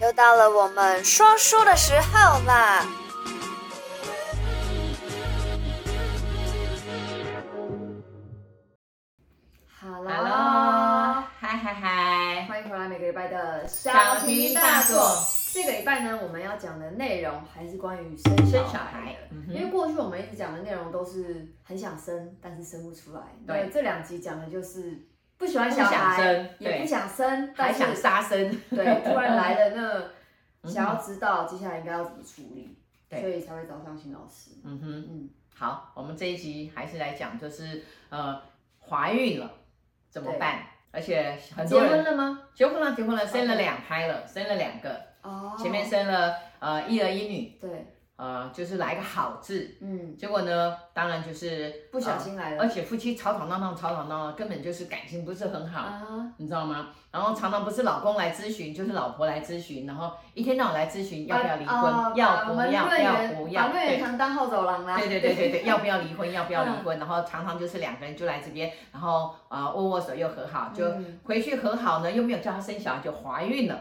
又到了我们说书的时候啦！Hello，嗨嗨嗨，欢迎回来每个礼拜的小题大做。这个礼拜呢，我们要讲的内容还是关于生小孩的，嗯、因为过去我们一直讲的内容都是很想生，但是生不出来。对，这两集讲的就是不喜欢小孩，不也不想生，还想杀生。对，突然来了那 想要知道接下来应该要怎么处理，对，所以才会找上新老师。嗯哼，嗯，好，我们这一集还是来讲，就是呃，怀孕了怎么办？而且很多人结婚了吗？结婚了，结婚了，生了两胎了，生了两个。哦，前面生了呃一儿一女，对，呃就是来个好字，嗯，结果呢，当然就是不小心来了，而且夫妻吵吵闹闹，吵吵闹闹，根本就是感情不是很好，啊，你知道吗？然后常常不是老公来咨询，就是老婆来咨询，然后一天到晚来咨询要不要离婚，要不要要不要，把论坛当后走廊啦，对对对对对，要不要离婚，要不要离婚，然后常常就是两个人就来这边，然后啊握握手又和好，就回去和好呢，又没有叫他生小孩就怀孕了。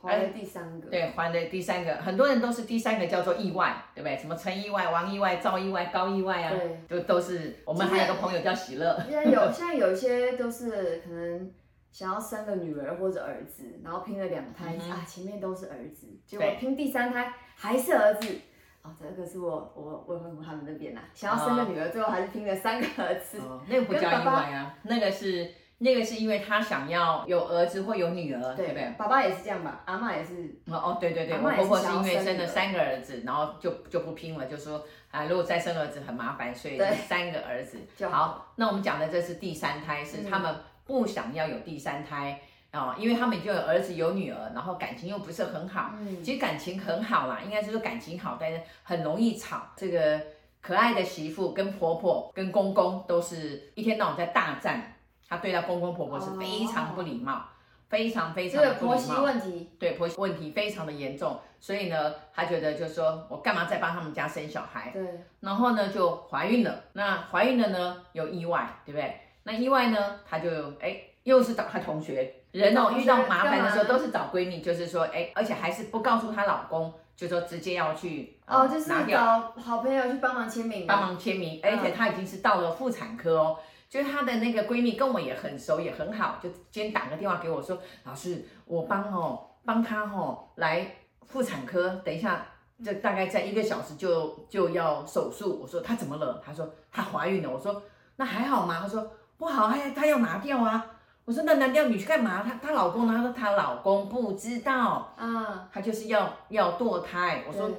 怀了第三个，对，还的第三个，很多人都是第三个叫做意外，对不对？什么陈意外、王意外、赵意外、高意外啊，对，都都是。我们还有个朋友叫喜乐。现在有，现在有一些都是可能想要生个女儿或者儿子，然后拼了两胎、嗯、啊，前面都是儿子，结果拼第三胎还是儿子。哦，这个是我我未婚夫他们那边呐，想要生个女儿，最后还是拼了三个儿子。哦、那个不叫意外啊，那个是。那个是因为他想要有儿子或有女儿，对，对不对？爸爸也是这样吧，阿嬷也是。哦哦，对对对，我婆婆是因为生了三个儿子，然后就就不拼了，就说啊，如果再生儿子很麻烦，所以三个儿子。好，好，那我们讲的这是第三胎，是他们不想要有第三胎啊、嗯哦，因为他们就有儿子有女儿，然后感情又不是很好。嗯。其实感情很好啦，应该是说感情好，但是很容易吵。这个可爱的媳妇跟婆婆跟公公都是一天到晚在大战。他对他公公婆婆是非常不礼貌，哦、非常非常的不礼貌。婆媳问题，对婆媳问题非常的严重，所以呢，他觉得就是说我干嘛再帮他们家生小孩？对，然后呢就怀孕了。那怀孕了呢有意外，对不对？那意外呢，他就哎又是找他同学，人哦遇到麻烦的时候都是找闺蜜，就是说哎，而且还是不告诉她老公，就说直接要去哦，就是找好朋友去帮忙签名，帮忙签名，而且她已经是到了妇产科哦。就是她的那个闺蜜跟我也很熟，也很好，就今天打个电话给我说，老师，我帮哦帮她哦来妇产科，等一下，就大概在一个小时就就要手术。我说她怎么了？她说她怀孕了。我说那还好吗？她说不好，她她要拿掉啊。我说那拿掉你去干嘛？她她老公呢？她说她老公不知道啊，她就是要要堕胎。我说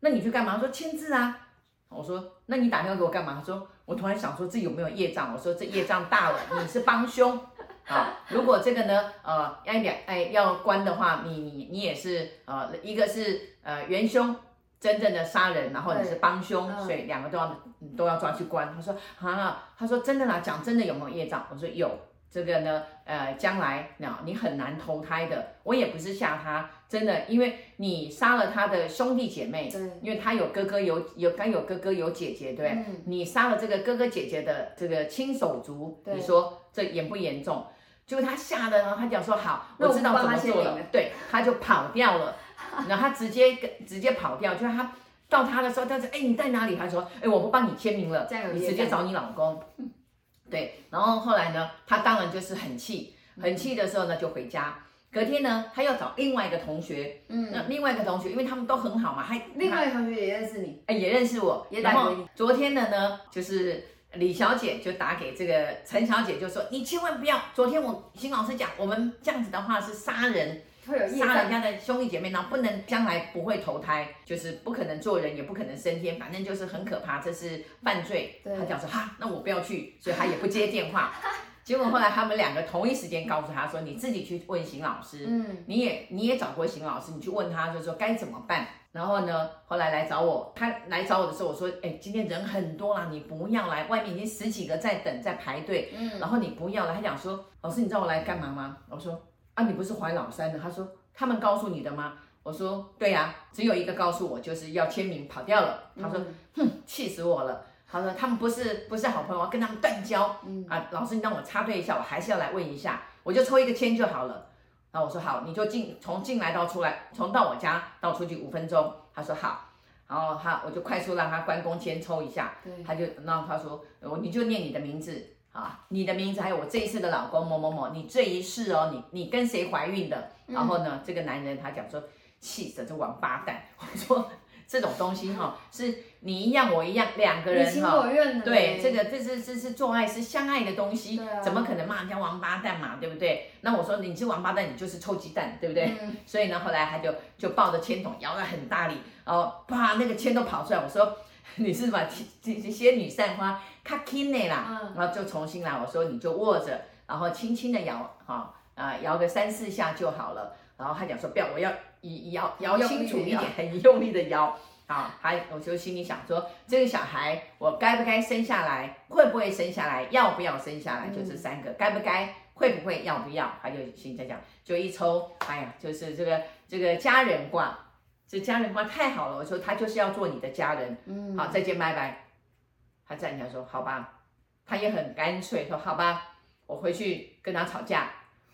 那你去干嘛？她说签字啊。我说那你打电话给我干嘛？他说。我突然想说，这有没有业障？我说这业障大了，你是帮凶啊！如果这个呢，呃，要两哎要关的话，你你你也是呃，一个是呃元凶，真正的杀人，然后你是帮凶，嗯、所以两个都要都要抓去关。他说啊，他说真的啦，讲真的有没有业障？我说有。这个呢，呃，将来那你很难投胎的。我也不是吓他，真的，因为你杀了他的兄弟姐妹，对，因为他有哥哥有有刚有哥哥有姐姐，对，嗯、你杀了这个哥哥姐姐的这个亲手足，你说这严不严重？就他吓得呢，他讲说好，我知道怎么做了，对，他就跑掉了，然后他直接直接跑掉，就是他到他的时候，他说，哎，你在哪里？他说，哎，我不帮你签名了，你直接找你老公。对，然后后来呢，他当然就是很气，很气的时候呢，就回家。隔天呢，他要找另外一个同学，嗯，那另外一个同学，因为他们都很好嘛，还另外一个同学也认识你，哎，也认识我。也然后昨天的呢，就是李小姐就打给这个陈小姐，就说你千万不要。昨天我邢老师讲，我们这样子的话是杀人。杀人家的兄弟姐妹，然后不能将来不会投胎，就是不可能做人，也不可能升天，反正就是很可怕，这是犯罪。他讲说哈，那我不要去，所以他也不接电话。结果后来他们两个同一时间告诉他说，你自己去问邢老师，嗯，你也你也找过邢老师，你去问他，就说该怎么办。然后呢，后来来找我，他来找我的时候，我说，哎，今天人很多啦，你不要来，外面已经十几个在等，在排队，嗯，然后你不要来。他讲说，老师，你知道我来干嘛吗？我说。啊，你不是怀老三的？他说他们告诉你的吗？我说对呀、啊，只有一个告诉我，就是要签名跑掉了。他说，哼，气死我了。他说他们不是不是好朋友，我要跟他们断交。嗯啊，老师你让我插队一下，我还是要来问一下，我就抽一个签就好了。然后我说好，你就进从进来到出来，从到我家到出去五分钟。他说好，然后他我就快速让他关公签抽一下，对他就然后他说我你就念你的名字啊，你的名字还有我这一次的老公某某某，你这一世哦，你你跟谁怀孕的？然后呢，这个男人他讲说气死这王八蛋，我说。这种东西哈，是你一样我一样，两个人哈。对，这个这是这是做爱是相爱的东西，啊、怎么可能骂人家王八蛋嘛，对不对？那我说你是王八蛋，你就是臭鸡蛋，对不对？嗯、所以呢，后来他就就抱着铅筒摇得很大力，然后啪那个铅都跑出来。我说 你是把这这仙女散花卡紧的啦，嗯、然后就重新来。我说你就握着，然后轻轻的摇哈啊摇个三四下就好了。然后他讲说不要，我要。摇摇清楚一点，很用力的摇，好，还我就心里想说，这个小孩我该不该生下来，会不会生下来，要不要生下来，就这三个，该不该，会不会，要不要，他就心里在讲，就一抽，哎呀，就是这个这个家人卦，这家人卦太好了，我说他就是要做你的家人，嗯，好，再见，拜拜。他站起来说，好吧，他也很干脆说，好吧，我回去跟他吵架。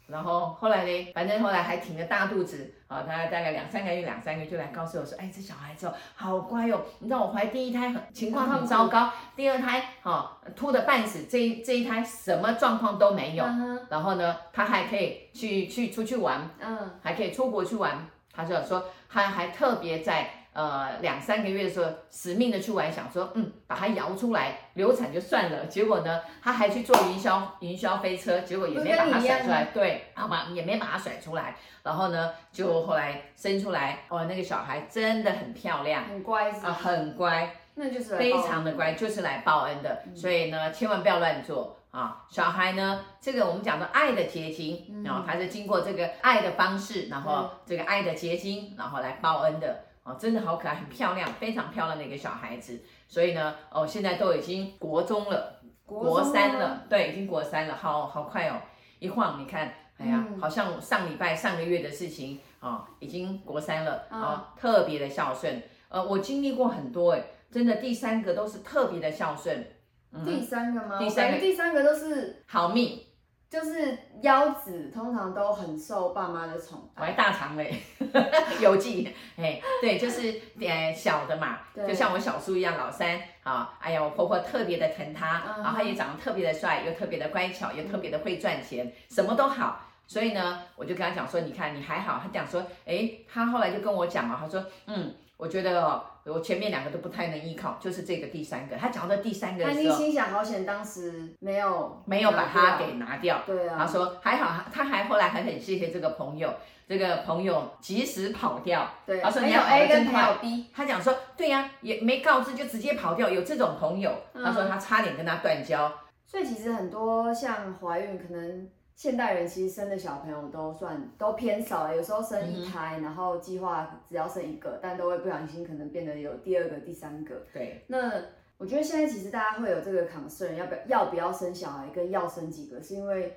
然后后来呢，反正后来还挺着大肚子啊，他大概两三个月，两三个月就来告诉我说，哎，这小孩子哦，好乖哦。你知道我怀第一胎很情况很糟糕，第二胎哈秃的半死，这这一胎什么状况都没有。然后呢，他还可以去去出去玩，嗯，还可以出国去玩。他就说他还特别在。呃，两三个月的时候，死命的去玩，想说，嗯，把它摇出来，流产就算了。结果呢，他还去坐云霄云霄飞车，结果也没把它甩出来，对，好吧，也没把它甩出来。然后呢，就后来生出来，哦，那个小孩真的很漂亮，很乖是，啊，很乖，那就是非常的乖，就是来报恩的。嗯、所以呢，千万不要乱做啊。小孩呢，这个我们讲的爱的结晶，然后他是经过这个爱的方式，然后这个爱的结晶，然后来报恩的。哦，真的好可爱，很漂亮，非常漂亮的一个小孩子。所以呢，哦，现在都已经国中了，国三了，对，已经国三了，好好快哦。一晃，你看，哎呀，嗯、好像上礼拜、上个月的事情啊、哦，已经国三了啊、哦，特别的孝顺。呃，我经历过很多，哎，真的，第三个都是特别的孝顺。嗯、第三个吗？第三个，第三个都是好命。就是腰子通常都很受爸妈的宠爱，我还大肠嘞，有记，哎，对，就是呃小的嘛，就像我小叔一样，老三啊，哎呀，我婆婆特别的疼他，然后他也长得特别的帅，又特别的乖巧，又特别的会赚钱，什么都好，所以呢，我就跟他讲说，你看你还好，他讲说，哎，他后来就跟我讲嘛，他说，嗯。我觉得哦，我前面两个都不太能依靠，就是这个第三个。他讲到第三个的时候，他心想好险，当时没有没有把他给拿掉。对啊。他说还好，他还后来还很谢谢这个朋友，这个朋友及时跑掉。对。他说你要跑得真快。他讲说对呀，也没告知就直接跑掉，有这种朋友。他说他差点跟他断交。所以其实很多像怀孕可能。现代人其实生的小朋友都算都偏少，有时候生一胎，嗯、然后计划只要生一个，但都会不小心可能变得有第二个、第三个。对。那我觉得现在其实大家会有这个 concern，要不要要不要生小孩，跟要生几个，是因为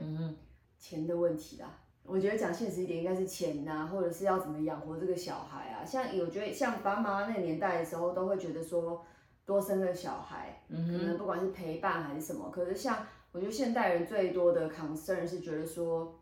钱的问题啦。嗯、我觉得讲现实一点，应该是钱呐、啊，或者是要怎么养活这个小孩啊。像我觉得像爸爸妈妈那个年代的时候，都会觉得说多生个小孩，嗯、可能不管是陪伴还是什么，可是像。我觉得现代人最多的 concern 是觉得说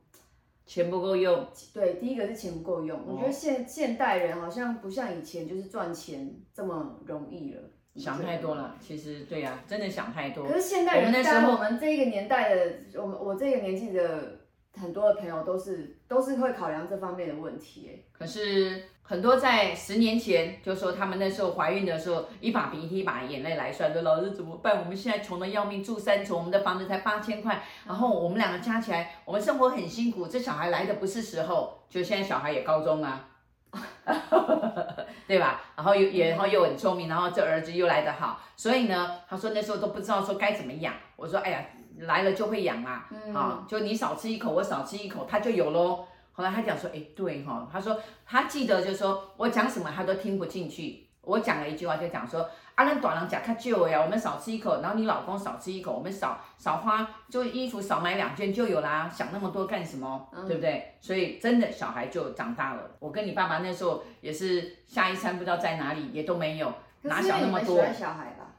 钱不够用。对，第一个是钱不够用。哦、我觉得现现代人好像不像以前就是赚钱这么容易了。想太多了，其实对呀、啊，真的想太多。可是现代人，当我们这个年代的，我们我这个年纪的。很多的朋友都是都是会考量这方面的问题，可是很多在十年前就说他们那时候怀孕的时候，一把鼻涕一把眼泪来算，说老师怎么办？我们现在穷的要命，住三重，我们的房子才八千块，然后我们两个加起来，我们生活很辛苦，这小孩来的不是时候。就现在小孩也高中啊，对吧？然后又然后又很聪明，然后这儿子又来得好，所以呢，他说那时候都不知道说该怎么养。我说哎呀。来了就会养啊，嗯、啊，就你少吃一口，我少吃一口，他就有喽。后来他讲说，哎，对哈、哦，他说他记得就是说我讲什么他都听不进去。我讲了一句话就讲说，阿兰短郎讲他救呀，我们少吃一口，然后你老公少吃一口，我们少少花，就衣服少买两件就有啦，想那么多干什么？嗯、对不对？所以真的小孩就长大了。我跟你爸爸那时候也是下一餐不知道在哪里，也都没有，哪想那么多？小孩吧？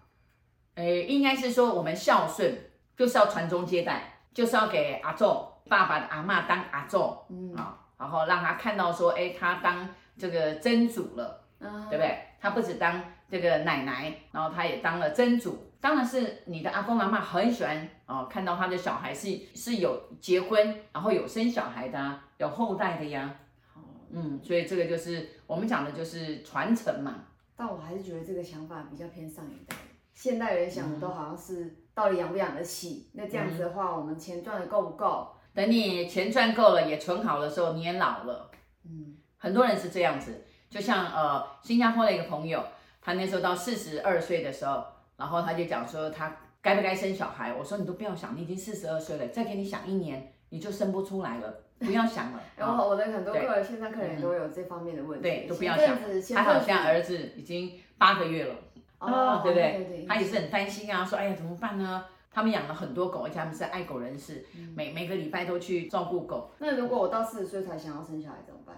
哎，应该是说我们孝顺。就是要传宗接代，就是要给阿祖爸爸的阿嬷当阿祖，嗯啊，然后让他看到说，哎，他当这个真主了，嗯，对不对？他不止当这个奶奶，然后他也当了真主。当然是你的阿公阿妈很喜欢哦，看到他的小孩是是有结婚，然后有生小孩的啊，有后代的呀。嗯，所以这个就是我们讲的就是传承嘛。但我还是觉得这个想法比较偏上一代，现代人想的都好像是到底养不养得起。嗯、那这样子的话，我们钱赚的够不够？等你钱赚够了，也存好的时候，你也老了。嗯，很多人是这样子。就像呃，新加坡的一个朋友，他那时候到四十二岁的时候，然后他就讲说他该不该生小孩。我说你都不要想，你已经四十二岁了，再给你想一年，你就生不出来了。不要想了。然后我的很多客人，线上客人也都有这方面的问题。对，都不要想。他好像儿子已经八个月了，哦，对不对？他也是很担心啊，说哎呀怎么办呢？他们养了很多狗，而且他们是爱狗人士，每每个礼拜都去照顾狗。那如果我到四十岁才想要生小孩怎么办？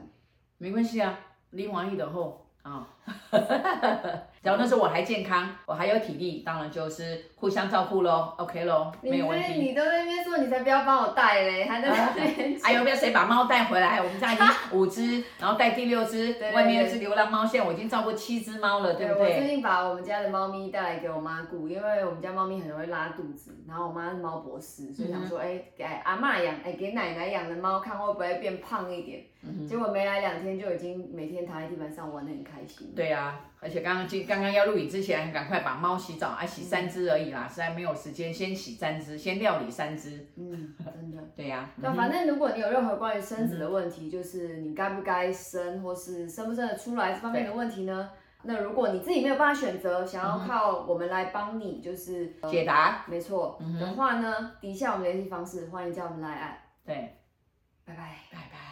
没关系啊，离完一的后。啊，只要那时候我还健康，我还有体力，当然就是互相照顾喽，OK 喽，没有问题。你都在那边说，你才不要帮我带嘞，还在那边。哎呦，不要谁把猫带回来？我们家已经五只，然后带第六只，外面有只流浪猫，现在我已经照顾七只猫了，对不对？我最近把我们家的猫咪带来给我妈顾，因为我们家猫咪很容易拉肚子，然后我妈是猫博士，所以想说，哎，给阿嬷养，哎，给奶奶养的猫看会不会变胖一点。结果没来两天就已经每天躺在地板上玩的很开心。对呀、啊，而且刚刚今刚刚要录影之前，赶快把猫洗澡，啊洗三只而已啦，实在没有时间先洗三只，先料理三只。嗯，真的。对呀、啊。那反正如果你有任何关于生子的问题，嗯、就是你该不该生，或是生不生得出来这方面的问题呢？那如果你自己没有办法选择，想要靠我们来帮你，就是、嗯、解答，没错、嗯、的话呢，底下我们联系方式，欢迎叫我们来按。对，拜拜，拜拜。